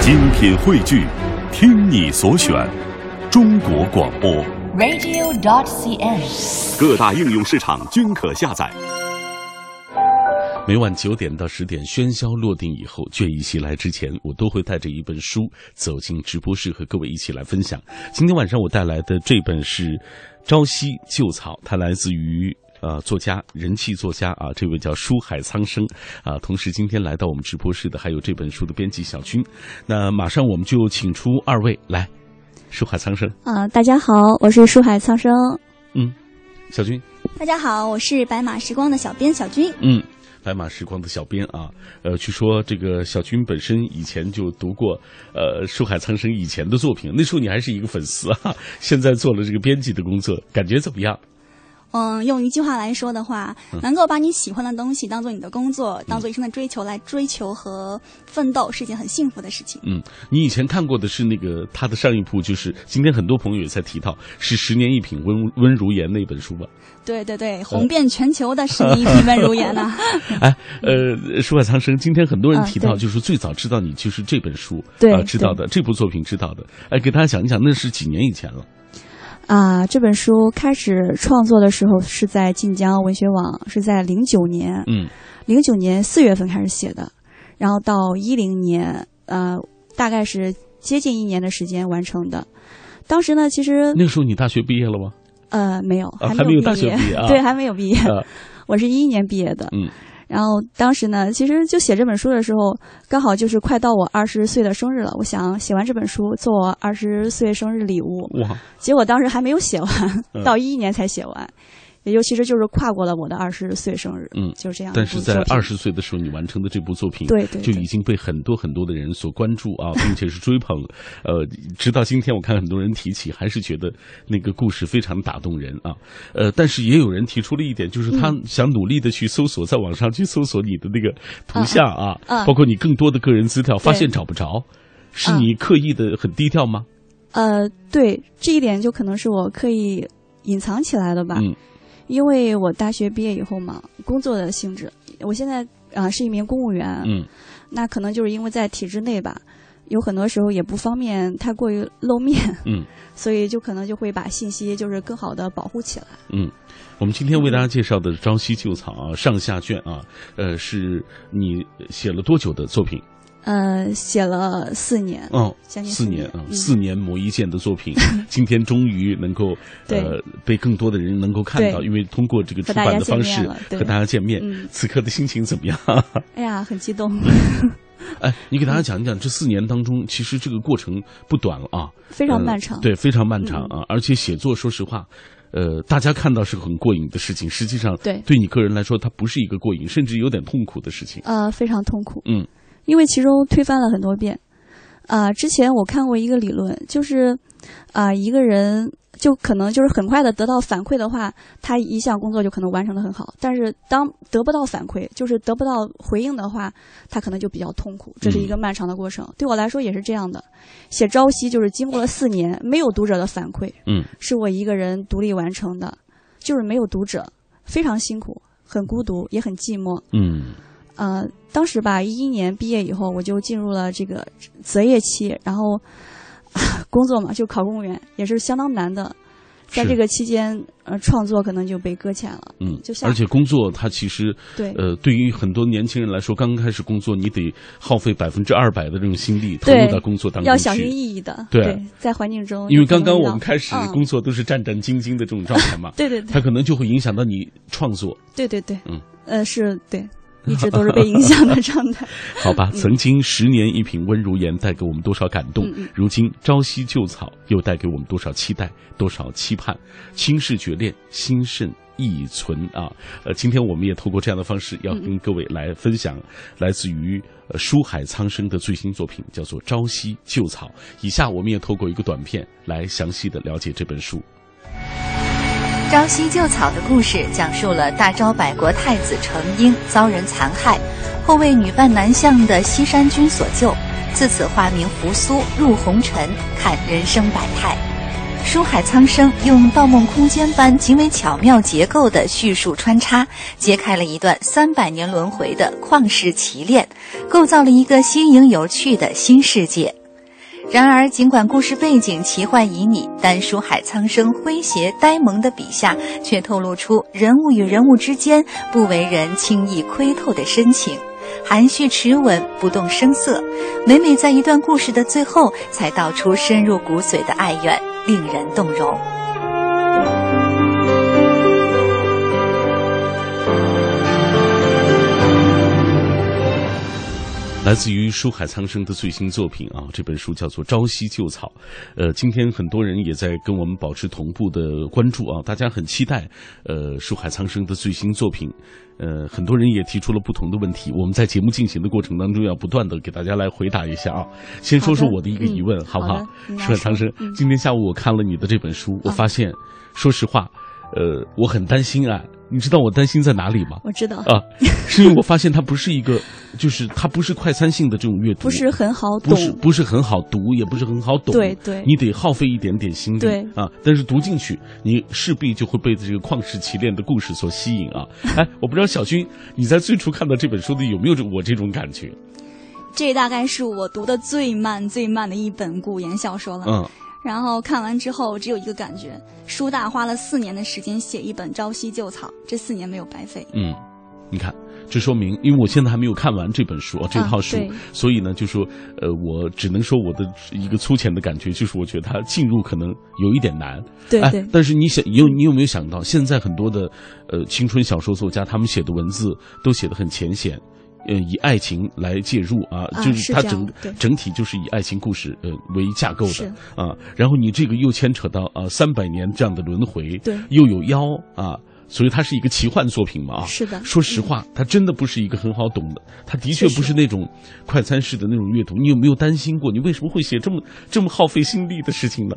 精品汇聚，听你所选，中国广播。radio.dot.cn，。各大应用市场均可下载。每晚九点到十点，喧嚣落定以后，倦意袭来之前，我都会带着一本书走进直播室，和各位一起来分享。今天晚上我带来的这本是《朝夕旧草》，它来自于。呃，作家，人气作家啊，这位叫书海苍生啊。同时，今天来到我们直播室的还有这本书的编辑小军。那马上我们就请出二位来，书海苍生。啊、大家好，我是书海苍生。嗯，小军。大家好，我是白马时光的小编小军。嗯，白马时光的小编啊，呃，据说这个小军本身以前就读过呃书海苍生以前的作品，那时候你还是一个粉丝啊，现在做了这个编辑的工作，感觉怎么样？嗯，用一句话来说的话，能够把你喜欢的东西当做你的工作，当做一生的追求来追求和奋斗，是一件很幸福的事情。嗯，你以前看过的是那个他的上一部，就是今天很多朋友也在提到，是《十年一品温温如言》那本书吧？对对对，红遍全球的十年一品温如言呐、哎，呃，书海苍生，今天很多人提到，就是最早知道你就是这本书，对啊，知道的这部作品知道的，哎，给大家讲一讲，那是几年以前了？啊，这本书开始创作的时候是在晋江文学网，是在零九年，嗯零九年四月份开始写的，然后到一零年，呃，大概是接近一年的时间完成的。当时呢，其实那个时候你大学毕业了吗？呃没有，啊还有还没有大学，毕业啊对，还没有毕业。啊我是一一年毕业的，嗯然后当时呢，其实就写这本书的时候，刚好就是快到我二十岁的生日了。我想写完这本书做我二十岁生日礼物，哇，结果当时还没有写完，嗯。到一一年才写完，也就其实就是跨过了我的二十岁生日，嗯就是这样但。是在二十岁的时候，你完成的这部作品，对对对就已经被很多很多的人所关注啊，并且是追捧。呃，直到今天，我看很多人提起，还是觉得那个故事非常打动人啊。呃，但是也有人提出了一点，就是他嗯想努力的去搜索，在网上去搜索你的那个图像啊，包括你更多的个人资料，发现找不着，是嗯你刻意的很低调吗？呃，对这一点就可能是我刻意隐藏起来的吧，嗯因为我大学毕业以后嘛，工作的性质，我现在啊、是一名公务员，嗯那可能就是因为在体制内吧，有很多时候也不方便太过于露面，嗯 所以就可能就会把信息就是更好的保护起来。嗯。我们今天为大家介绍的《朝夕旧草》啊，上下卷啊，呃，是你写了多久的作品？呃，写了四年，哦，将近四年啊，四年嗯四年磨一剑的作品，今天终于能够呃被更多的人能够看到，因为通过这个出版的方式和大家见面，嗯此刻的心情怎么样？哎呀，很激动，哎，你给大家讲一讲这四年当中，其实这个过程不短了啊，非常呃漫长。对，非常漫长啊，而且写作，说实话。呃，大家看到是很过瘾的事情，实际上对对你个人来说，它不是一个过瘾，甚至有点痛苦的事情。呃，非常痛苦。嗯，因为其中推翻了很多遍。啊、之前我看过一个理论，就是啊、一个人就可能就是很快的得到反馈的话，他一项工作就可能完成的很好。但是当得不到反馈，就是得不到回应的话，他可能就比较痛苦。这是一个漫长的过程。对我来说也是这样的。写《朝夕》就是经过了四年，没有读者的反馈，嗯，是我一个人独立完成的，就是没有读者，非常辛苦，很孤独，也很寂寞。嗯呃，当时吧，一一年毕业以后，我就进入了这个择业期，然后、啊工作嘛，就考公务员，也是相当难的。在这个期间，呃，创作可能就被搁浅了。嗯就，像而且工作它其实对呃，对于很多年轻人来说，刚刚开始工作，你得耗费百分之二百的这种心力投入对到工作当中要小心。翼翼的，对在环境中，因为刚刚我们开始嗯工作都是战战兢兢的这种状态嘛，对对对它可能就会影响到你创作。对对对，嗯，呃，是对，一直都是被影响的状态。好吧，曾经十年一品温如言带给我们多少感动，如今朝夕旧草又带给我们多少期待，多少期盼。轻视绝恋，心甚意存啊！呃，今天我们也透过这样的方式，要跟各位来分享来自于呃书海苍生的最新作品，叫做《朝夕旧草》。以下我们也透过一个短片来详细的了解这本书。《朝夕旧草》的故事讲述了大昭百国太子程婴遭人残害，后为女扮男相的西山君所救，自此化名扶苏，入红尘，看人生百态。书海苍生用《盗梦空间》般极为巧妙结构的叙述穿插，揭开了一段三百年轮回的旷世奇恋，构造了一个新颖有趣的新世界。然而，尽管故事背景奇幻旖旎，但书海苍生诙谐呆萌的笔下，却透露出人物与人物之间不为人轻易窥透的深情。含蓄持稳，不动声色，每每在一段故事的最后，才道出深入骨髓的哀怨，令人动容。来自于书海苍生的最新作品啊，这本书叫做《朝夕旧草》。呃，今天很多人也在跟我们保持同步的关注啊，大家很期待呃书海苍生的最新作品。呃，很多人也提出了不同的问题，我们在节目进行的过程当中要不断的给大家来回答一下啊。先说说我的一个疑问，好不好？书海苍生，今天下午我看了你的这本书，我发现，说实话，呃，我很担心啊。你知道我担心在哪里吗？我知道啊，是因为我发现它不是一个，就是它不是快餐性的这种阅读，不是很好懂，不是不是很好读，也不是很好懂。对对，你得耗费一点点心力。对啊，但是读进去，你势必就会被这个旷世奇恋的故事所吸引啊！哎，我不知道小军你在最初看到这本书的有没有我这种感觉？这大概是我读的最慢最慢的一本古言小说了。嗯。然后看完之后，只有一个感觉：舒大花了四年的时间写一本《朝夕旧草》，这四年没有白费。嗯，你看，这说明，因为我现在还没有看完这本书啊，这套书，所以呢，就说，呃，我只能说我的一个粗浅的感觉，就是我觉得它进入可能有一点难。对对。但是你想，有你有没有想到，现在很多的呃青春小说作家，他们写的文字都写的很浅显。呃，以爱情来介入啊，就是它整整体就是以爱情故事呃为架构的啊。然后你这个又牵扯到啊三百年这样的轮回，对，又有妖啊，所以它是一个奇幻作品嘛啊。是的，说实话，它真的不是一个很好懂的，它的确不是那种快餐式的那种阅读。你有没有担心过，你为什么会写这么这么耗费心力的事情呢？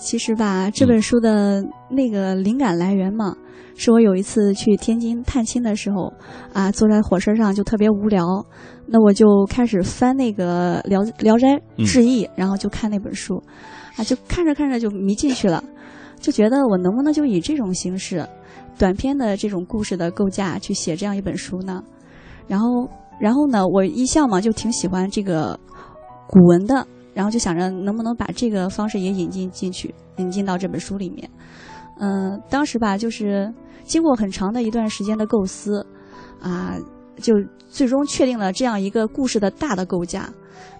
其实吧，这本书的那个灵感来源嘛。是我有一次去天津探亲的时候，啊，坐在火车上就特别无聊，那我就开始翻那个《聊聊斋志异》，然后就看那本书，啊，就看着看着就迷进去了，就觉得我能不能就以这种形式，短篇的这种故事的构架去写这样一本书呢？然后，然后呢，我一向嘛就挺喜欢这个古文的，然后就想着能不能把这个方式也引进进去，引进到这本书里面。嗯，当时吧，就是经过很长的一段时间的构思，啊，就最终确定了这样一个故事的大的构架。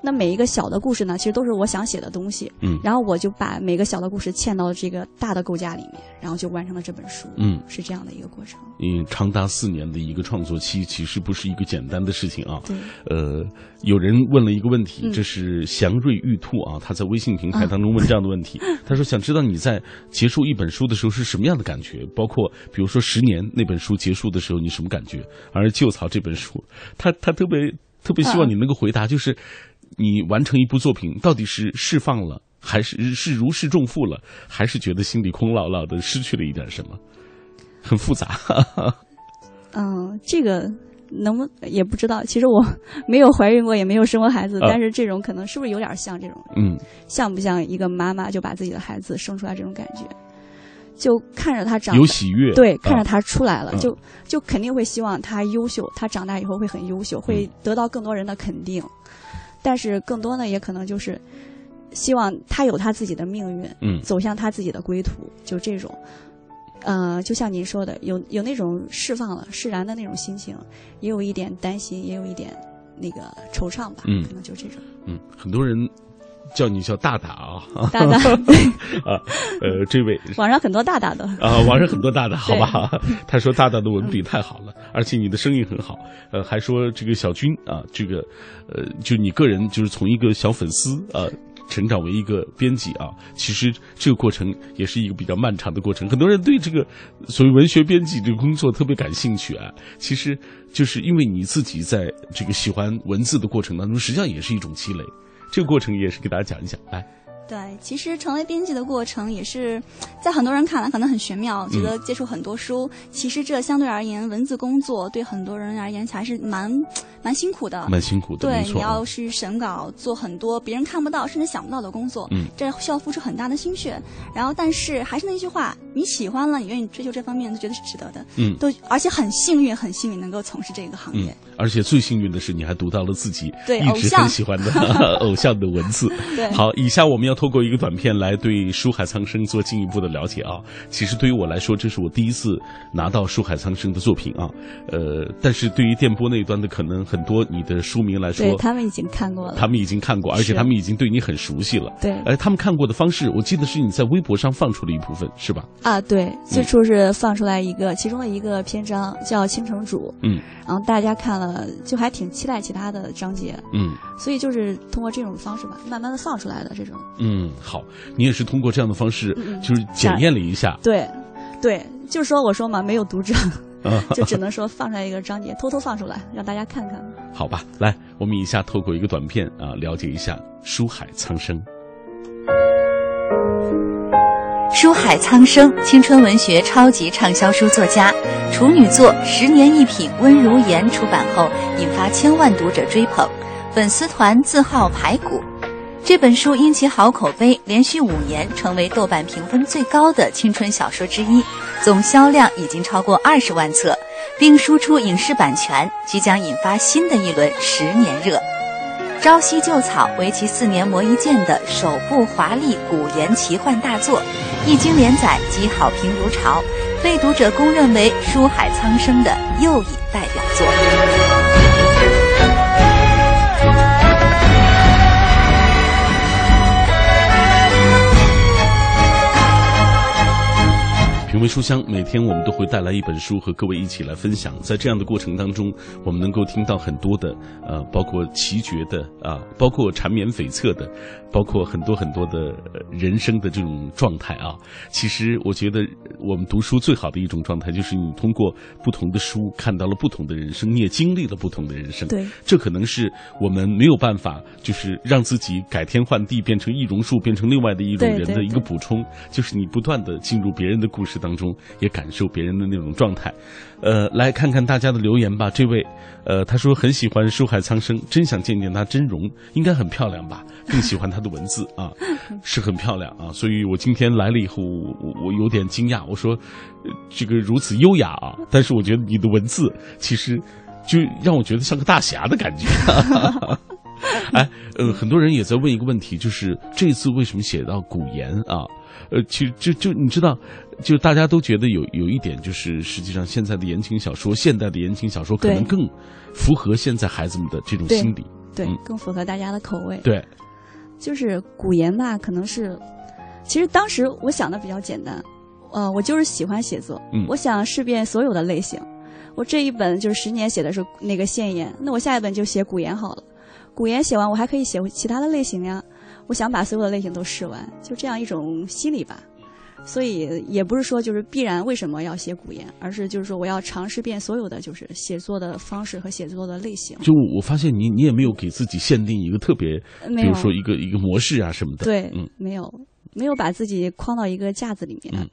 那每一个小的故事呢，其实都是我想写的东西。嗯，然后我就把每个小的故事嵌到这个大的构架里面，然后就完成了这本书。嗯，是这样的一个过程。嗯，长达四年的一个创作期，其实不是一个简单的事情啊。对。呃，有人问了一个问题，这是祥瑞玉兔啊，他在微信平台当中问这样的问题，他说想知道你在结束一本书的时候是什么样的感觉，包括比如说十年那本书结束的时候你什么感觉，而《旧草》这本书，他他特别特别希望你能够回答，就是。你完成一部作品，到底是释放了，还是是如释重负了，还是觉得心里空落落的，失去了一点什么？很复杂。嗯，这个能不也不知道。其实我没有怀孕过，也没有生过孩子，但是这种可能是不是有点像这种？嗯，像不像一个妈妈就把自己的孩子生出来这种感觉？就看着他长有喜悦，对，看着他出来了，就就肯定会希望他优秀，他长大以后会很优秀，会得到更多人的肯定。但是更多呢，也可能就是希望他有他自己的命运，嗯，走向他自己的归途，就这种，呃，就像您说的，有有那种释放了、释然的那种心情，也有一点担心，也有一点那个惆怅吧，嗯，可能就这种，嗯，很多人。叫你叫大大啊，大大 啊，呃，这位网上很多大大的啊，网上很多大大，好吧？他说大大的文笔太好了，而且你的声音很好，呃，还说这个小军啊，这个呃，就你个人就是从一个小粉丝啊，成长为一个编辑啊，其实这个过程也是一个比较漫长的过程。很多人对这个所谓文学编辑这个工作特别感兴趣啊，其实就是因为你自己在这个喜欢文字的过程当中，实际上也是一种积累。这个过程也是给大家讲一讲，来。对，其实成为编辑的过程也是，在很多人看来可能很玄妙，觉得接触很多书。其实这相对而言，文字工作对很多人而言还是蛮蛮辛苦的。蛮辛苦的，对，你要去审稿，做很多别人看不到甚至想不到的工作。嗯，这需要付出很大的心血。然后，但是还是那句话，你喜欢了，你愿意追求这方面，都觉得是值得的。嗯，都而且很幸运，很幸运能够从事这个行业。而且最幸运的是，你还读到了自己一直很喜欢的 偶像的文字。对，好，以下我们要。透过一个短片来对书海苍生做进一步的了解啊！其实对于我来说，这是我第一次拿到书海苍生的作品啊。呃，但是对于电波那一端的可能很多你的书迷来说，他们已经看过了，他们已经看过，而且他们已经对你很熟悉了。对，哎，他们看过的方式，我记得是你在微博上放出了一部分，是吧？啊，对，最初是放出来一个其中的一个篇章叫《倾城主》，嗯，然后大家看了就还挺期待其他的章节，嗯，所以就是通过这种方式吧，慢慢的放出来的这种，嗯。嗯，好，你也是通过这样的方式，就是检验了一下。对，对，就是说，我说嘛，没有读者，就只能说放出来一个章节，偷偷放出来，让大家看看。好吧，来，我们以下透过一个短片啊，了解一下书海苍生。书海苍生，青春文学超级畅销书作家，处女作《十年一品温如言》出版后，引发千万读者追捧，粉丝团自号“排骨”。这本书因其好口碑，连续五年成为豆瓣评分最高的青春小说之一，总销量已经超过二十万册，并输出影视版权，即将引发新的一轮十年热。朝夕旧草为其四年磨一剑的首部华丽古言奇幻大作，一经连载即好评如潮，被读者公认为书海苍生的又一代表作。品味书香，每天我们都会带来一本书和各位一起来分享。在这样的过程当中，我们能够听到很多的，呃，包括奇绝的啊，包括缠绵悱恻的，包括很多很多的人生的这种状态啊。其实，我觉得我们读书最好的一种状态，就是你通过不同的书看到了不同的人生，你也经历了不同的人生。对，这可能是我们没有办法，就是让自己改天换地，变成易容术，变成另外的一种人的一个补充，就是你不断的进入别人的故事。当中也感受别人的那种状态，呃，来看看大家的留言吧。这位，呃，他说很喜欢书海苍生，真想见见他真容，应该很漂亮吧？更喜欢他的文字啊，是很漂亮啊。所以我今天来了以后，我我有点惊讶。我说，这个如此优雅啊，但是我觉得你的文字其实就让我觉得像个大侠的感觉。哎，呃，很多人也在问一个问题，就是这次为什么写到古言啊？呃，其实就就你知道。就大家都觉得有有一点，就是实际上现在的言情小说，现代的言情小说可能更符合现在孩子们的这种心理，对，更符合大家的口味。对，就是古言吧，可能是，其实当时我想的比较简单，呃，我就是喜欢写作，我想试遍所有的类型。我这一本就是十年写的是那个现言，那我下一本就写古言好了。古言写完，我还可以写其他的类型呀。我想把所有的类型都试完，就这样一种心理吧。所以也不是说就是必然为什么要写古言，而是就是说我要尝试遍所有的就是写作的方式和写作的类型。就我发现你你也没有给自己限定一个特别，比如说一个一个模式啊什么的。对，嗯，没有没有把自己框到一个架子里面，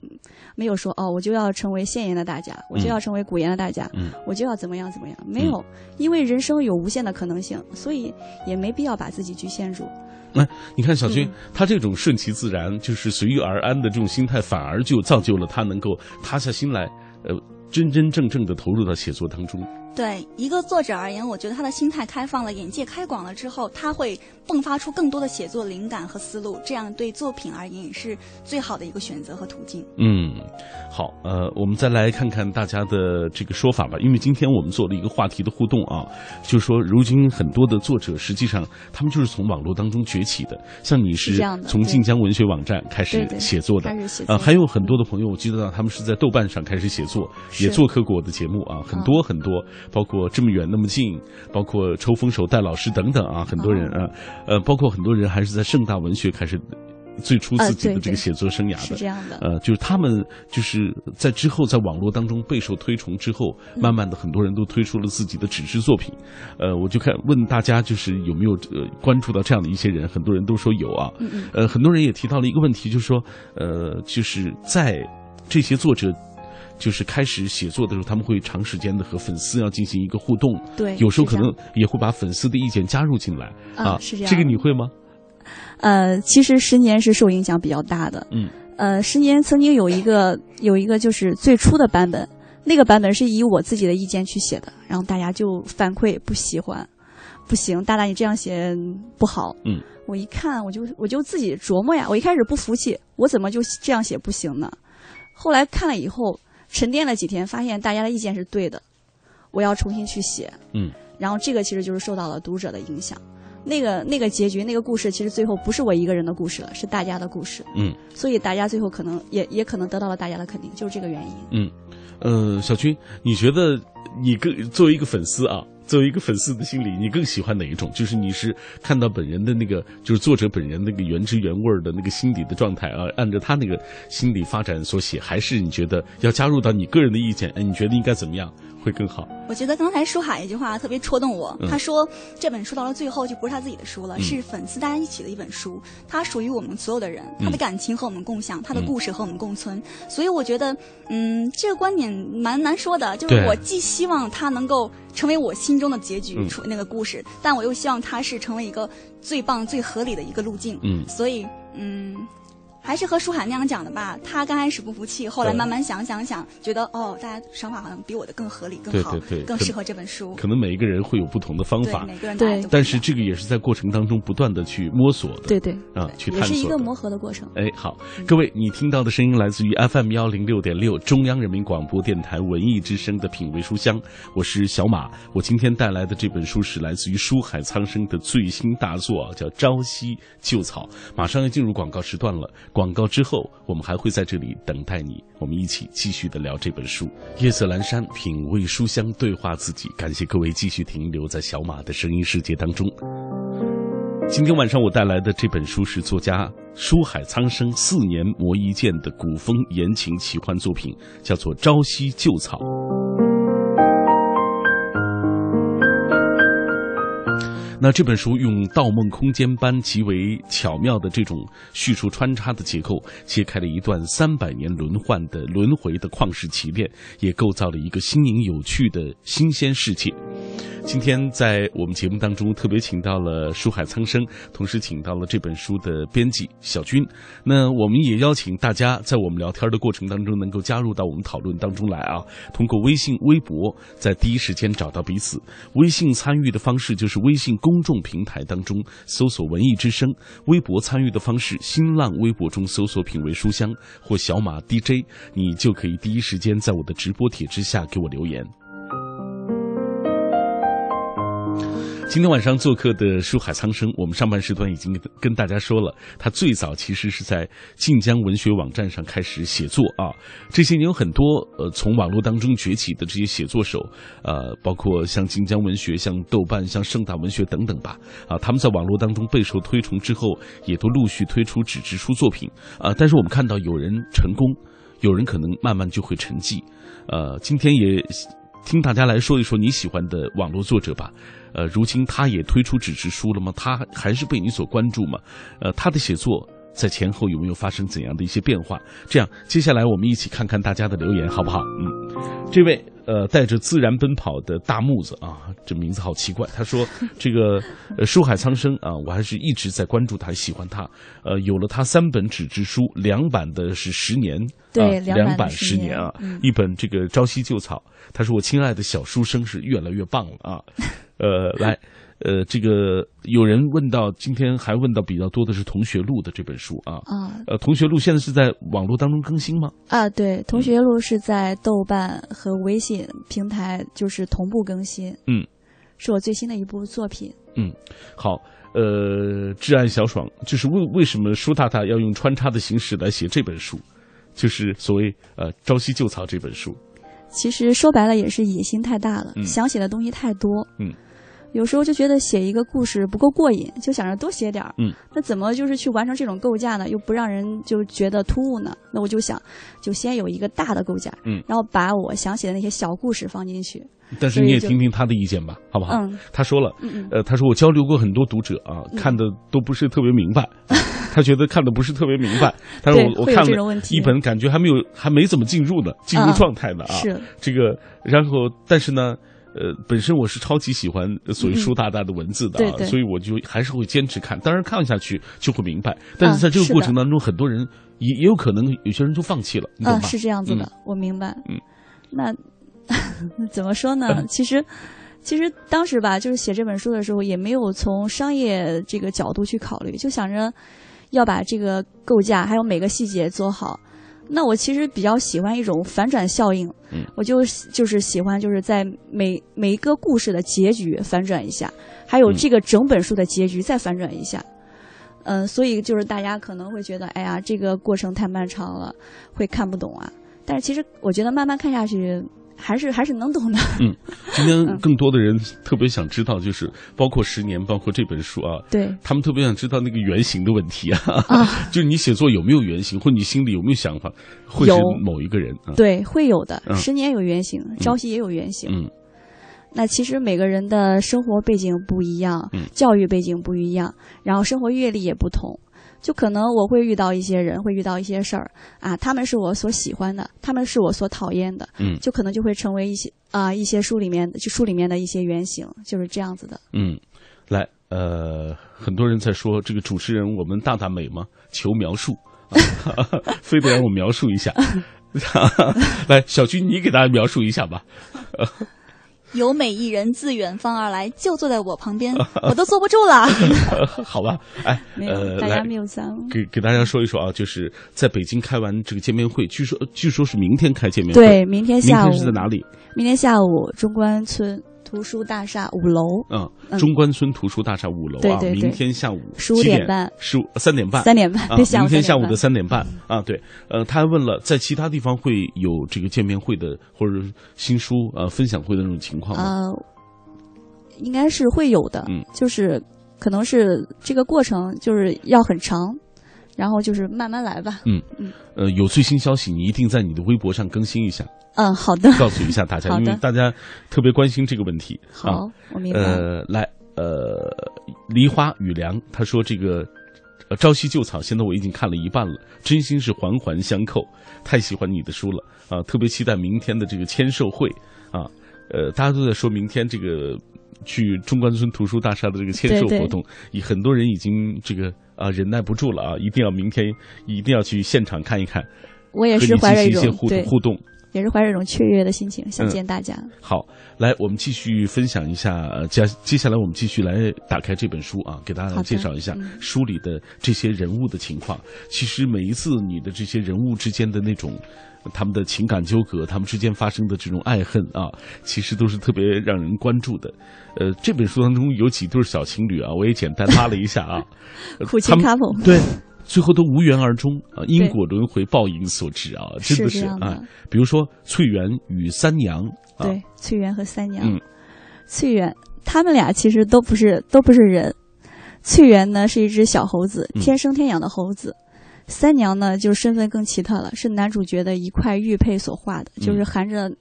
没有说哦我就要成为现言的大家，我就要成为古言的大家，我就要怎么样怎么样，没有，因为人生有无限的可能性，所以也没必要把自己局限住。那你看小军，他这种顺其自然，就是随遇而安的这种心态，反而就造就了他能够塌下心来，呃，真真正正的投入到写作当中。对一个作者而言，我觉得他的心态开放了，眼界开广了之后，他会迸发出更多的写作灵感和思路，这样对作品而言也是最好的一个选择和途径。嗯，好，呃，我们再来看看大家的这个说法吧，因为今天我们做了一个话题的互动啊，就是说，如今很多的作者实际上他们就是从网络当中崛起的，像你是从晋江文学网站开始写作的，啊，还有很多的朋友，我记得他们是在豆瓣上开始写作，也做客过我的节目啊，很多很多。包括这么远那么近，包括抽风手戴老师等等啊，很多人啊，呃，包括很多人还是在盛大文学开始最初自己的这个写作生涯的，是这样的。呃，就是他们就是在之后在网络当中备受推崇之后，慢慢的很多人都推出了自己的纸质作品。呃，我就看问大家就是有没有呃关注到这样的一些人，很多人都说有啊。呃，很多人也提到了一个问题，就是说呃，就是在这些作者。就是开始写作的时候，他们会长时间的和粉丝要进行一个互动，对，有时候可能也会把粉丝的意见加入进来啊，是这样。这个你会吗？呃，其实十年是受影响比较大的，嗯，呃，十年曾经有一个有一个就是最初的版本，那个版本是以我自己的意见去写的，然后大家就反馈不喜欢，不行，大大你这样写不好，嗯，我一看我就我就自己琢磨呀，我一开始不服气，我怎么就这样写不行呢？后来看了以后。沉淀了几天，发现大家的意见是对的，我要重新去写。嗯，然后这个其实就是受到了读者的影响。那个那个结局，那个故事，其实最后不是我一个人的故事了，是大家的故事。嗯，所以大家最后可能也也可能得到了大家的肯定，就是这个原因。嗯，呃，小军，你觉得你跟作为一个粉丝啊？作为一个粉丝的心理，你更喜欢哪一种？就是你是看到本人的那个，就是作者本人那个原汁原味的那个心底的状态啊，按照他那个心理发展所写，还是你觉得要加入到你个人的意见？哎，你觉得应该怎么样？会更好。我觉得刚才书海一句话特别戳动我，他说这本书到了最后就不是他自己的书了，是粉丝大家一起的一本书，它属于我们所有的人，他的感情和我们共享，他的故事和我们共存。所以我觉得，嗯，这个观点蛮难说的，就是我既希望他能够成为我心中的结局，出那个故事，但我又希望他是成为一个最棒、最合理的一个路径。嗯，所以，嗯。还是和舒海那样讲的吧，他刚开始不服气，后来慢慢想想想，觉得哦，大家想法好像比我的更合理、更好、更适合这本书。可能每一个人会有不同的方法，每个人对，但是这个也是在过程当中不断的去摸索的，对对啊，去探索，也是一个磨合的过程。哎，好，各位，你听到的声音来自于 FM 幺零六点六中央人民广播电台文艺之声的品味书香，我是小马。我今天带来的这本书是来自于书海苍生的最新大作，叫《朝夕旧草》。马上要进入广告时段了，广告之后。我们还会在这里等待你，我们一起继续的聊这本书。夜色阑珊，品味书香，对话自己。感谢各位继续停留在小马的声音世界当中。今天晚上我带来的这本书是作家书海苍生四年磨一剑的古风言情奇幻作品，叫做《朝夕旧草》。那这本书用《盗梦空间》般极为巧妙的这种叙述穿插的结构，揭开了一段三百年轮换的轮回的旷世奇恋，也构造了一个新颖有趣的新鲜世界。今天在我们节目当中特别请到了书海苍生，同时请到了这本书的编辑小军。那我们也邀请大家在我们聊天的过程当中，能够加入到我们讨论当中来啊。通过微信、微博，在第一时间找到彼此。微信参与的方式就是微信公众平台当中搜索“文艺之声”，微博参与的方式，新浪微博中搜索“品味书香”或“小马 DJ”，你就可以第一时间在我的直播帖之下给我留言。今天晚上做客的书海苍生，我们上半时段已经跟大家说了，他最早其实是在晋江文学网站上开始写作啊。这些年有很多呃从网络当中崛起的这些写作手，呃，包括像晋江文学、像豆瓣、像盛大文学等等吧，啊，他们在网络当中备受推崇之后，也都陆续推出纸质书作品啊。但是我们看到有人成功，有人可能慢慢就会沉寂，呃，今天也听大家来说一说你喜欢的网络作者吧。呃，如今他也推出纸质书了吗？他还是被你所关注吗？呃，他的写作在前后有没有发生怎样的一些变化？这样，接下来我们一起看看大家的留言，好不好？嗯，这位呃带着自然奔跑的大木子啊，这名字好奇怪。他说：“这个呃书海苍生啊，我还是一直在关注他，喜欢他。呃，有了他三本纸质书，两版的是十年，对，两版十年啊，一本这个朝夕旧草。他说我亲爱的小书生是越来越棒了啊。”呃，来，呃，这个有人问到，今天还问到比较多的是《同学录》的这本书啊。啊。呃，《同学录》现在是在网络当中更新吗？啊，对，《同学录》是在豆瓣和微信平台就是同步更新。嗯，是我最新的一部作品。嗯，好，呃，挚爱小爽，就是为为什么舒大大要用穿插的形式来写这本书，就是所谓呃《朝夕旧草》这本书。其实说白了也是野心太大了，想写的东西太多。嗯，有时候就觉得写一个故事不够过瘾，就想着多写点儿。嗯，那怎么就是去完成这种构架呢？又不让人就觉得突兀呢？那我就想，就先有一个大的构架，嗯，然后把我想写的那些小故事放进去。但是你也听听他的意见吧，好不好？嗯，他说了，嗯嗯，呃，他说我交流过很多读者啊，看的都不是特别明白，他觉得看的不是特别明白。他说我我看了一本，感觉还没有还没怎么进入呢，进入状态呢啊。是这个，然后但是呢。呃，本身我是超级喜欢所谓书大大的文字的，啊，所以我就还是会坚持看。当然看下去就会明白，但是在这个过程当中，很多人也也有可能有些人就放弃了，你懂吗？是这样子的，我明白。嗯，那 怎么说呢？其实，其实当时吧，就是写这本书的时候，也没有从商业这个角度去考虑，就想着要把这个构架还有每个细节做好。那我其实比较喜欢一种反转效应，嗯，我就就是喜欢就是在每每一个故事的结局反转一下，还有这个整本书的结局再反转一下，嗯，所以就是大家可能会觉得，哎呀，这个过程太漫长了，会看不懂啊。但是其实我觉得慢慢看下去。还是还是能懂的。嗯，今天更多的人特别想知道，就是包括十年，包括这本书啊，对，他们特别想知道那个原型的问题啊。啊，就是你写作有没有原型，或你心里有没有想法，会是某一个人啊？对，会有的。十年有原型，朝夕也有原型。嗯，那其实每个人的生活背景不一样，嗯教育背景不一样，然后生活阅历也不同。就可能我会遇到一些人，会遇到一些事儿啊，他们是我所喜欢的，他们是我所讨厌的，嗯，就可能就会成为一些啊一些书里面就书里面的一些原型，就是这样子的。嗯，来，呃，很多人在说这个主持人我们大大美吗？求描述，非得让我描述一下。来，小军，你给大家描述一下吧。有美一人自远方而来，就坐在我旁边，我都坐不住了。好吧，哎，呃，大家没有赞，给给大家说一说啊，就是在北京开完这个见面会，据说据说是明天开见面会，对，明天下午是在哪里？明天下午中关村。图书大厦五楼，嗯，中关村图书大厦五楼啊，明天下午十五点半，十五三点半，三点半，明天下午的三点半。啊，对，呃，他还问了，在其他地方会有这个见面会的或者新书呃分享会的那种情况吗？呃，应该是会有的，嗯，就是可能是这个过程就是要很长。然后就是慢慢来吧。嗯。嗯，呃，有最新消息，你一定在你的微博上更新一下。嗯，好的。告诉一下大家，因为大家特别关心这个问题。好，我明白。呃，来，呃，梨花雨凉，他说这个《朝夕旧草》，现在我已经看了一半了，真心是环环相扣，太喜欢你的书了啊！特别期待明天的这个签售会啊。呃，大家都在说明天这个去中关村图书大厦的这个签售活动，以很多人已经这个。啊，忍耐不住了啊！一定要明天，一定要去现场看一看。我也是怀着一些互互动，也是怀着一种雀跃的心情，想见大家。好，来，我们继续分享一下。接接下来，我们继续来打开这本书啊，给大家介绍一下书里的这些人物的情况。其实每一次你的这些人物之间的那种。他们的情感纠葛，他们之间发生的这种爱恨啊，其实都是特别让人关注的。呃，这本书当中有几对小情侣啊，我也简单拉了一下啊。苦情 couple 对，最后都无缘而终啊，因果轮回，报应所致啊，真的是啊。比如说翠园与三娘，对，翠园和三娘，嗯，翠园他们俩其实都不是都不是人。翠园呢是一只小猴子，天生天养的猴子。三娘呢，就身份更奇特了，是男主角的一块玉佩所画的，就是含着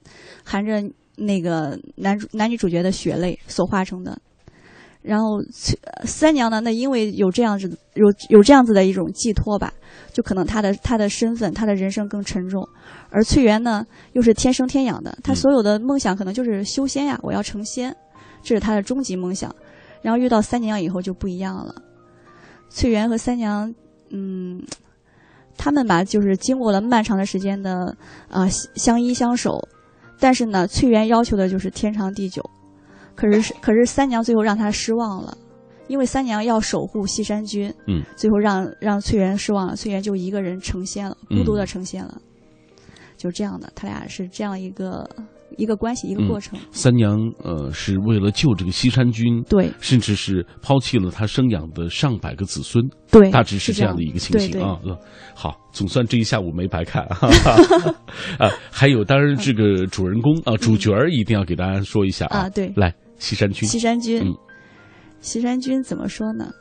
含着那个男主男女主角的血泪所化成的。然后三娘呢，那因为有这样子有有这样子的一种寄托吧，就可能她的她的身份，她的人生更沉重。而翠园呢，又是天生天养的，她所有的梦想可能就是修仙呀，我要成仙，这是她的终极梦想。然后遇到三娘以后就不一样了，翠园和三娘，嗯。他们吧，就是经过了漫长的时间的啊相依相守，但是呢，翠园要求的就是天长地久，可是可是三娘最后让他失望了，因为三娘要守护西山君，嗯，最后让让翠园失望了，翠园就一个人成仙了，孤独的成仙了，就这样的，他俩是这样一个。一个关系，一个过程。三娘呃，是为了救这个西山君，对，甚至是抛弃了他生养的上百个子孙，对，大致是这样的一个情形啊。好，总算这一下午没白看啊。还有，当然这个主人公啊，主角儿一定要给大家说一下啊。对，来西山君。西山君，西山君怎么说呢？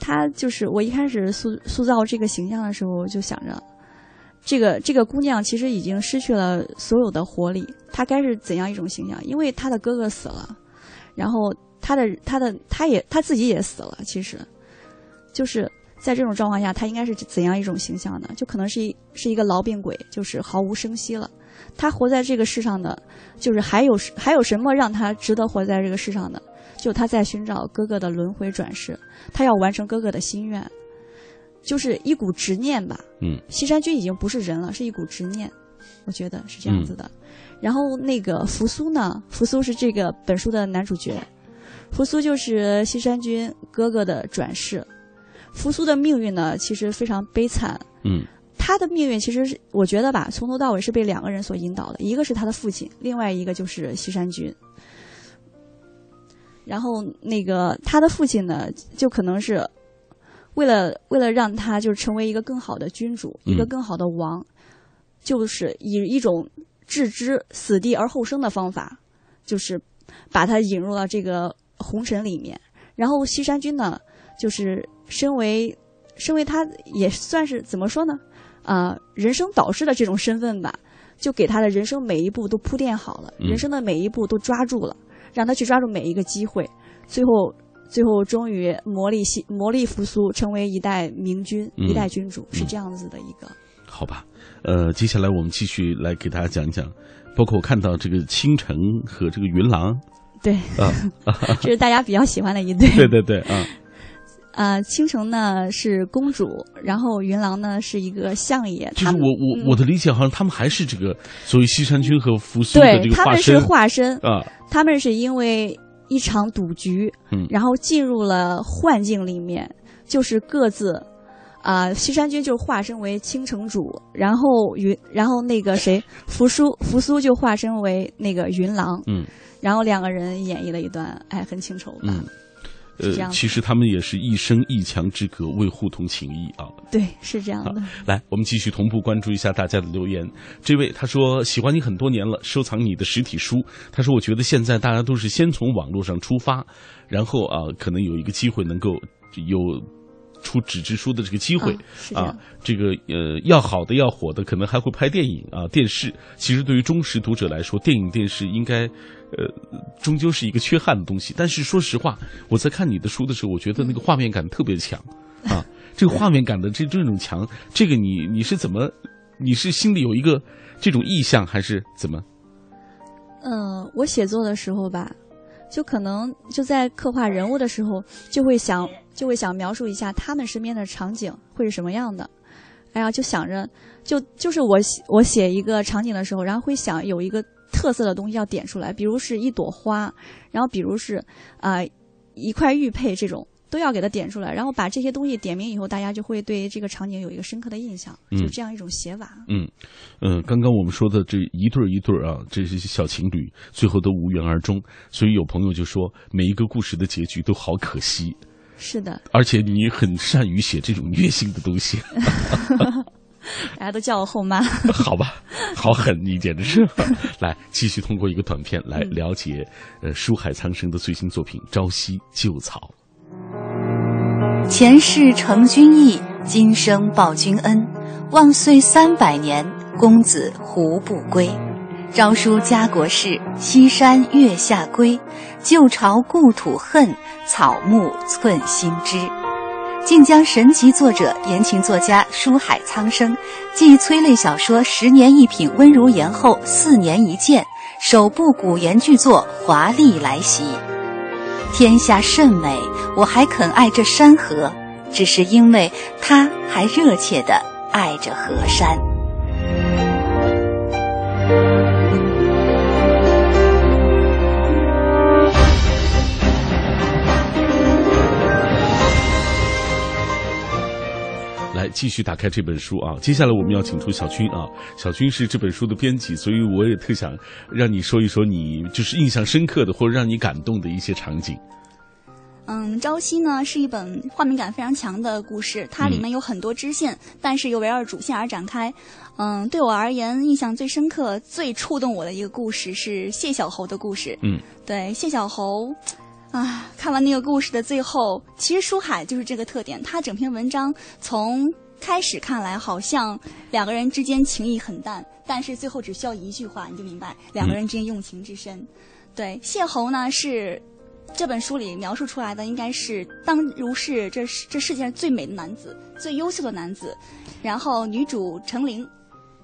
他就是我一开始塑塑造这个形象的时候，就想着，这个这个姑娘其实已经失去了所有的活力，她该是怎样一种形象？因为她的哥哥死了，然后她的她的她也她自己也死了，其实，就是在这种状况下，她应该是怎样一种形象呢？就可能是一是一个痨病鬼，就是毫无声息了。她活在这个世上的，就是还有还有什么让他值得活在这个世上的？就他在寻找哥哥的轮回转世，他要完成哥哥的心愿，就是一股执念吧。嗯，西山君已经不是人了，是一股执念，我觉得是这样子的。然后那个扶苏呢？扶苏是这个本书的男主角，扶苏就是西山君哥哥的转世。扶苏的命运呢，其实非常悲惨。嗯，他的命运其实是我觉得吧，从头到尾是被两个人所引导的，一个是他的父亲，另外一个就是西山君。然后那个他的父亲呢，就可能是为了为了让他就是成为一个更好的君主，一个更好的王，就是以一种置之死地而后生的方法，就是把他引入到这个红尘里面。然后西山君呢，就是身为身为他也算是怎么说呢？啊，人生导师的这种身份吧，就给他的人生每一步都铺垫好了，人生的每一步都抓住了。让他去抓住每一个机会，最后，最后终于磨砺西磨砺复苏，成为一代明君，一代君主，是这样子的一个。好吧，呃，接下来我们继续来给大家讲一讲，包括我看到这个倾城和这个云郎，对，啊，这是大家比较喜欢的一对，对对对，啊。啊，倾城呢是公主，然后云郎呢是一个相爷。就是我我我的理解，好像他们还是这个所谓西山君和扶苏的这个化身。他们是化身啊，他们是因为一场赌局，嗯，然后进入了幻境里面，就是各自啊，西山君就化身为倾城主，然后云，然后那个谁，扶苏扶苏就化身为那个云郎，嗯，然后两个人演绎了一段爱恨情仇吧。呃，其实他们也是一生一墙之隔，为互通情谊啊。对，是这样的。来，我们继续同步关注一下大家的留言。这位他说喜欢你很多年了，收藏你的实体书。他说我觉得现在大家都是先从网络上出发，然后啊，可能有一个机会能够有。出纸质书的这个机会啊，这个呃，要好的要火的，可能还会拍电影啊、电视。其实对于忠实读者来说，电影、电视应该呃，终究是一个缺憾的东西。但是说实话，我在看你的书的时候，我觉得那个画面感特别强啊。这个画面感的这这种强，这个你你是怎么？你是心里有一个这种意向，还是怎么？嗯，我写作的时候吧。就可能就在刻画人物的时候，就会想就会想描述一下他们身边的场景会是什么样的。哎呀，就想着就就是我写我写一个场景的时候，然后会想有一个特色的东西要点出来，比如是一朵花，然后比如是啊一块玉佩这种。都要给它点出来，然后把这些东西点明以后，大家就会对这个场景有一个深刻的印象，就这样一种写法。嗯，嗯，刚刚我们说的这一对一对啊，这些小情侣最后都无缘而终，所以有朋友就说每一个故事的结局都好可惜。是的，而且你很善于写这种虐心的东西。大家都叫我后妈。好吧，好狠，你简直是。来，继续通过一个短片来了解呃书海苍生的最新作品《朝夕旧草》。前世承君意，今生报君恩。万岁三百年，公子胡不归？朝书家国事，西山月下归。旧朝故土恨，草木寸心知。晋江神级作者、言情作家书海苍生，继催泪小说《十年一品温如言》后，四年一见，首部古言巨作华丽来袭。天下甚美，我还肯爱这山河，只是因为他还热切地爱着河山。继续打开这本书啊！接下来我们要请出小军啊，小军是这本书的编辑，所以我也特想让你说一说你就是印象深刻的或者让你感动的一些场景。嗯，朝夕呢是一本画面感非常强的故事，它里面有很多支线，但是又围绕主线而展开。嗯，对我而言，印象最深刻、最触动我的一个故事是谢小侯的故事。嗯，对，谢小侯，啊，看完那个故事的最后，其实书海就是这个特点，他整篇文章从开始看来好像两个人之间情谊很淡，但是最后只需要一句话，你就明白两个人之间用情之深。对，谢侯呢是。这本书里描述出来的应该是当如是这这世界上最美的男子，最优秀的男子，然后女主程玲，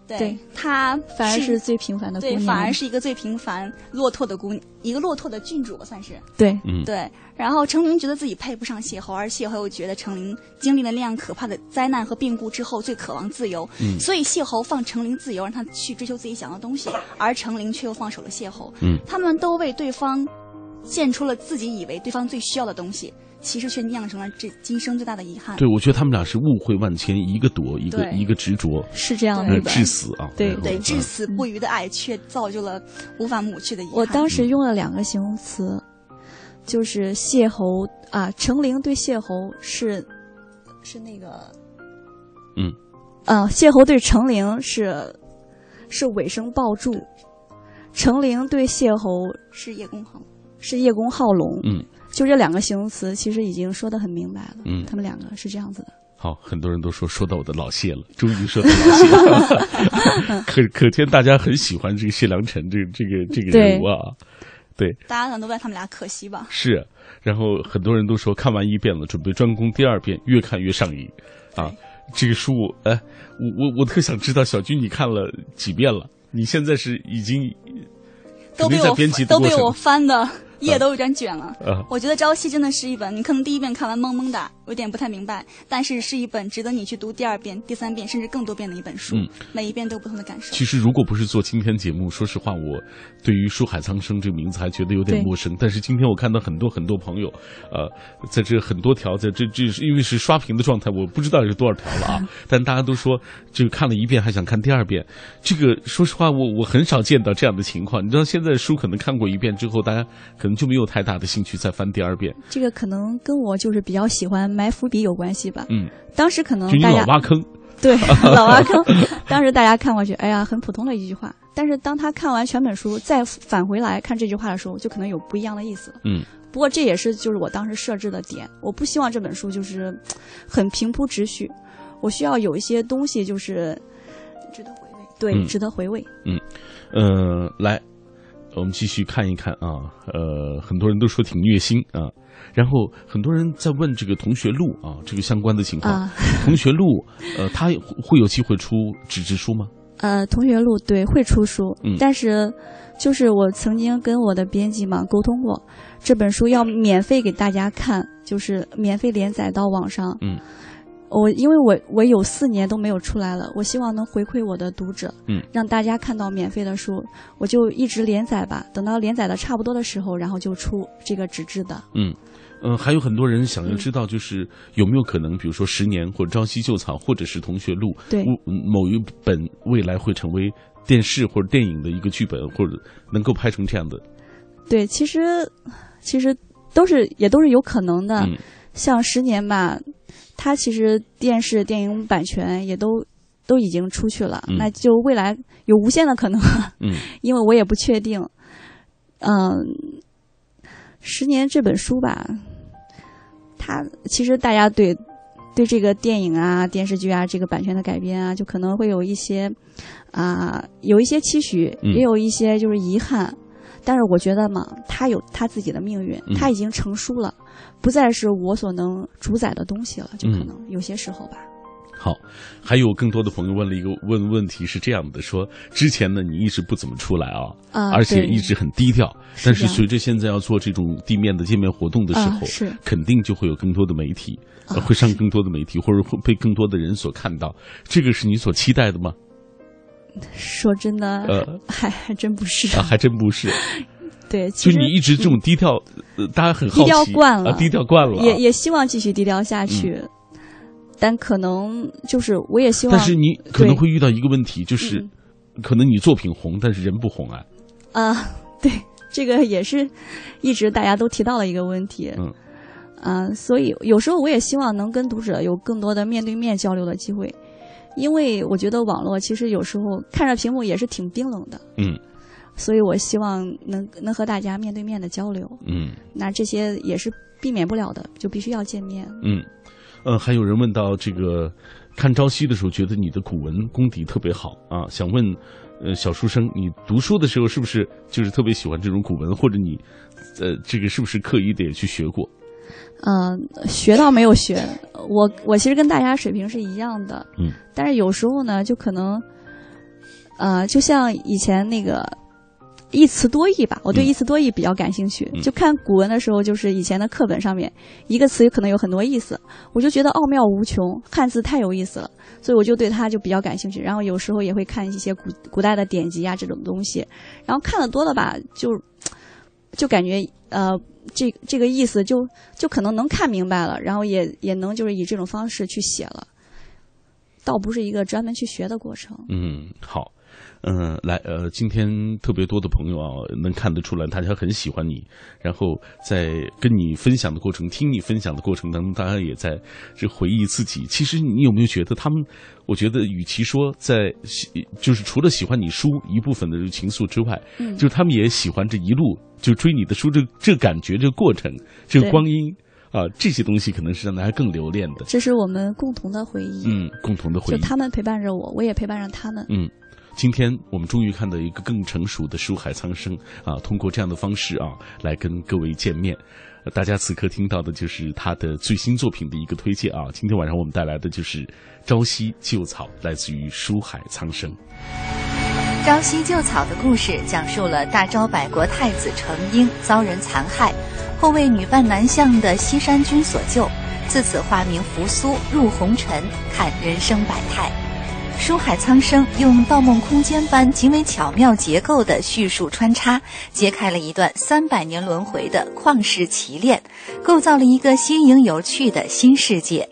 对她反而是最平凡的姑娘，对，反而是一个最平凡落拓的姑娘，一个落拓的郡主吧，算是对，嗯，对。然后程琳觉得自己配不上谢侯，而谢侯又觉得程琳经历了那样可怕的灾难和变故之后，最渴望自由，嗯，所以谢侯放程琳自由，让他去追求自己想要的东西，而程琳却又放手了谢侯，嗯，他们都为对方。献出了自己以为对方最需要的东西，其实却酿成了这今生最大的遗憾。对，我觉得他们俩是误会万千，一个躲，一个一个执着，是这样的，至死啊！对对，至死不渝的爱，却造就了无法抹去的遗憾。我当时用了两个形容词，就是谢侯啊，程玲对谢侯是是那个，嗯，啊，谢侯对程玲是是尾声抱柱，程玲对谢侯是叶公好。是叶公好龙，嗯，就这两个形容词，其实已经说的很明白了，嗯，他们两个是这样子的。好，很多人都说说到我的老谢了，终于说到老谢了，可可见大家很喜欢这个谢良辰这个这个这个人物啊，对，大家可能都怪他们俩可惜吧？是，然后很多人都说看完一遍了，准备专攻第二遍，越看越上瘾，啊，这个书，哎，我我我特想知道小军你看了几遍了？你现在是已经都被我都被我翻的。页都有点卷了，我觉得《朝夕》真的是一本，你可能第一遍看完懵懵的，有点不太明白，但是是一本值得你去读第二遍、第三遍，甚至更多遍的一本书。嗯，每一遍都有不同的感受。其实，如果不是做今天节目，说实话，我对于书海苍生这个名字还觉得有点陌生。但是今天我看到很多很多朋友，呃，在这很多条，在这这因为是刷屏的状态，我不知道有多少条了啊。但大家都说，这个看了一遍还想看第二遍，这个说实话，我我很少见到这样的情况。你知道，现在书可能看过一遍之后，大家可能就没有太大的。兴趣再翻第二遍，这个可能跟我就是比较喜欢埋伏笔有关系吧。嗯，当时可能大家老挖坑，对 老挖坑。当时大家看过去，哎呀，很普通的一句话。但是当他看完全本书，再返回来看这句话的时候，就可能有不一样的意思了。嗯，不过这也是就是我当时设置的点，我不希望这本书就是很平铺直叙，我需要有一些东西就是值得回味。对，值得回味。嗯，呃，来。我们继续看一看啊，呃，很多人都说挺虐心啊，然后很多人在问这个同学录啊，这个相关的情况。同学录，呃，他会有机会出纸质书吗？呃，同学录对会出书，嗯，但是就是我曾经跟我的编辑嘛沟通过，这本书要免费给大家看，就是免费连载到网上，嗯。我因为我我有四年都没有出来了，我希望能回馈我的读者，嗯，让大家看到免费的书，我就一直连载吧，等到连载的差不多的时候，然后就出这个纸质的。嗯，呃，还有很多人想要知道，就是有没有可能，比如说十年或者朝夕旧草，或者是同学录，对，某一本未来会成为电视或者电影的一个剧本，或者能够拍成这样的。对，其实其实都是也都是有可能的，像十年吧。它其实电视电影版权也都都已经出去了，那就未来有无限的可能。嗯，因为我也不确定。嗯，十年这本书吧，它其实大家对对这个电影啊、电视剧啊这个版权的改编啊，就可能会有一些啊有一些期许，也有一些就是遗憾。但是我觉得嘛，他有他自己的命运，他已经成熟了。不再是我所能主宰的东西了，就可能有些时候吧。好，还有更多的朋友问了一个问问题，是这样的：说之前呢，你一直不怎么出来啊，而且一直很低调。但是随着现在要做这种地面的见面活动的时候，是肯定就会有更多的媒体，会上更多的媒体，或者会被更多的人所看到。这个是你所期待的吗？说真的，呃，还还真不是。啊，还真不是。对，就你一直这种低调，大家很好奇，低调惯了，低调惯了，也也希望继续低调下去，但可能就是我也希望，但是你可能会遇到一个问题，就是可能你作品红，但是人不红啊。啊，对，这个也是一直大家都提到的一个问题。嗯。啊，所以有时候我也希望能跟读者有更多的面对面交流的机会，因为我觉得网络其实有时候看着屏幕也是挺冰冷的。嗯，所以我希望能能和大家面对面的交流。嗯，那这些也是避免不了的，就必须要见面。嗯，呃，还有人问到这个看朝夕的时候，觉得你的古文功底特别好啊，想问呃小书生，你读书的时候是不是就是特别喜欢这种古文，或者你呃这个是不是刻意的也去学过？嗯，学到没有学，我我其实跟大家水平是一样的，嗯，但是有时候呢，就可能，呃，就像以前那个一词多义吧，我对一词多义比较感兴趣，就看古文的时候，就是以前的课本上面一个词可能有很多意思，我就觉得奥妙无穷，汉字太有意思了，所以我就对它就比较感兴趣，然后有时候也会看一些古古代的典籍啊这种东西，然后看的多了吧，就就感觉呃。这这个意思就就可能能看明白了，然后也也能就是以这种方式去写了，倒不是一个专门去学的过程。嗯，好。嗯，来，呃，今天特别多的朋友啊，能看得出来，大家很喜欢你。然后在跟你分享的过程，听你分享的过程当中，大家也在这回忆自己。其实你有没有觉得他们？我觉得与其说在喜，就是除了喜欢你书一部分的情愫之外，嗯，就是他们也喜欢这一路就追你的书，这这感觉，这个过程，这个光阴啊，这些东西可能是让大家更留恋的。这是我们共同的回忆，嗯，共同的回忆。就他们陪伴着我，我也陪伴着他们，嗯。今天我们终于看到一个更成熟的书海苍生啊！通过这样的方式啊，来跟各位见面。大家此刻听到的就是他的最新作品的一个推荐啊！今天晚上我们带来的就是《朝夕旧草》，来自于书海苍生。《朝夕旧草》的故事讲述了大昭百国太子程婴遭人残害，后为女扮男相的西山君所救，自此化名扶苏入红尘，看人生百态。书海苍生用《盗梦空间》般极为巧妙结构的叙述穿插，揭开了一段三百年轮回的旷世奇恋，构造了一个新颖有趣的新世界。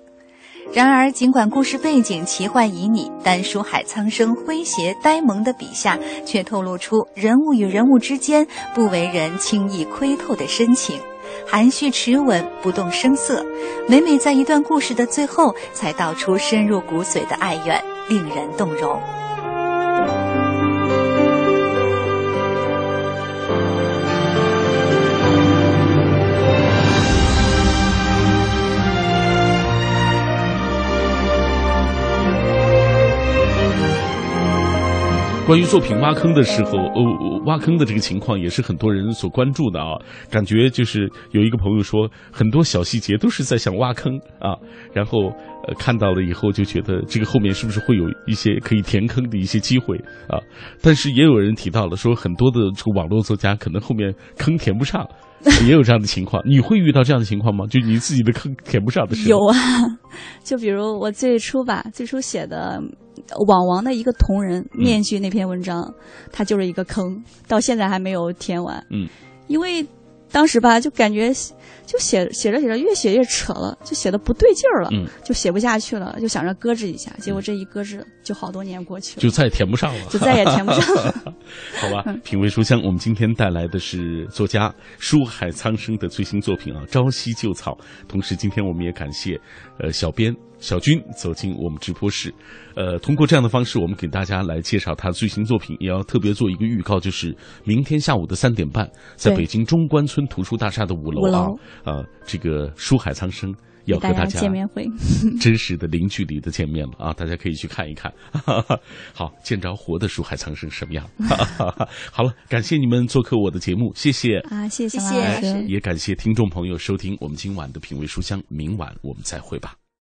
然而，尽管故事背景奇幻旖旎，但书海苍生诙谐呆萌的笔下，却透露出人物与人物之间不为人轻易窥透的深情。含蓄持稳，不动声色，每每在一段故事的最后，才道出深入骨髓的爱怨，令人动容。关于作品挖坑的时候，哦，挖坑的这个情况也是很多人所关注的啊。感觉就是有一个朋友说，很多小细节都是在想挖坑啊。然后呃看到了以后就觉得这个后面是不是会有一些可以填坑的一些机会啊？但是也有人提到了说，很多的这个网络作家可能后面坑填不上，也有这样的情况。你会遇到这样的情况吗？就你自己的坑填不上的时候？有啊，就比如我最初吧，最初写的。网王的一个同人面具那篇文章，它就是一个坑，到现在还没有填完。嗯，因为当时吧，就感觉就写写着写着越写越扯了，就写的不对劲儿了，就写不下去了，就想着搁置一下。结果这一搁置，就好多年过去了，就再也填不上了，就再也填不上了。好吧，品味书香，我们今天带来的是作家书海苍生的最新作品啊，《朝夕旧草》。同时，今天我们也感谢呃小编。小军走进我们直播室，呃，通过这样的方式，我们给大家来介绍他最新作品，也要特别做一个预告，就是明天下午的三点半，在北京中关村图书大厦的五楼。啊，呃，这个书海苍生要和大家见面会，真实的零距离的见面了啊，大家可以去看一看。好，见着活的书海苍生什么样？好了，感谢你们做客我的节目，谢谢。啊，谢谢谢，也感谢听众朋友收听我们今晚的品味书香，明晚我们再会吧。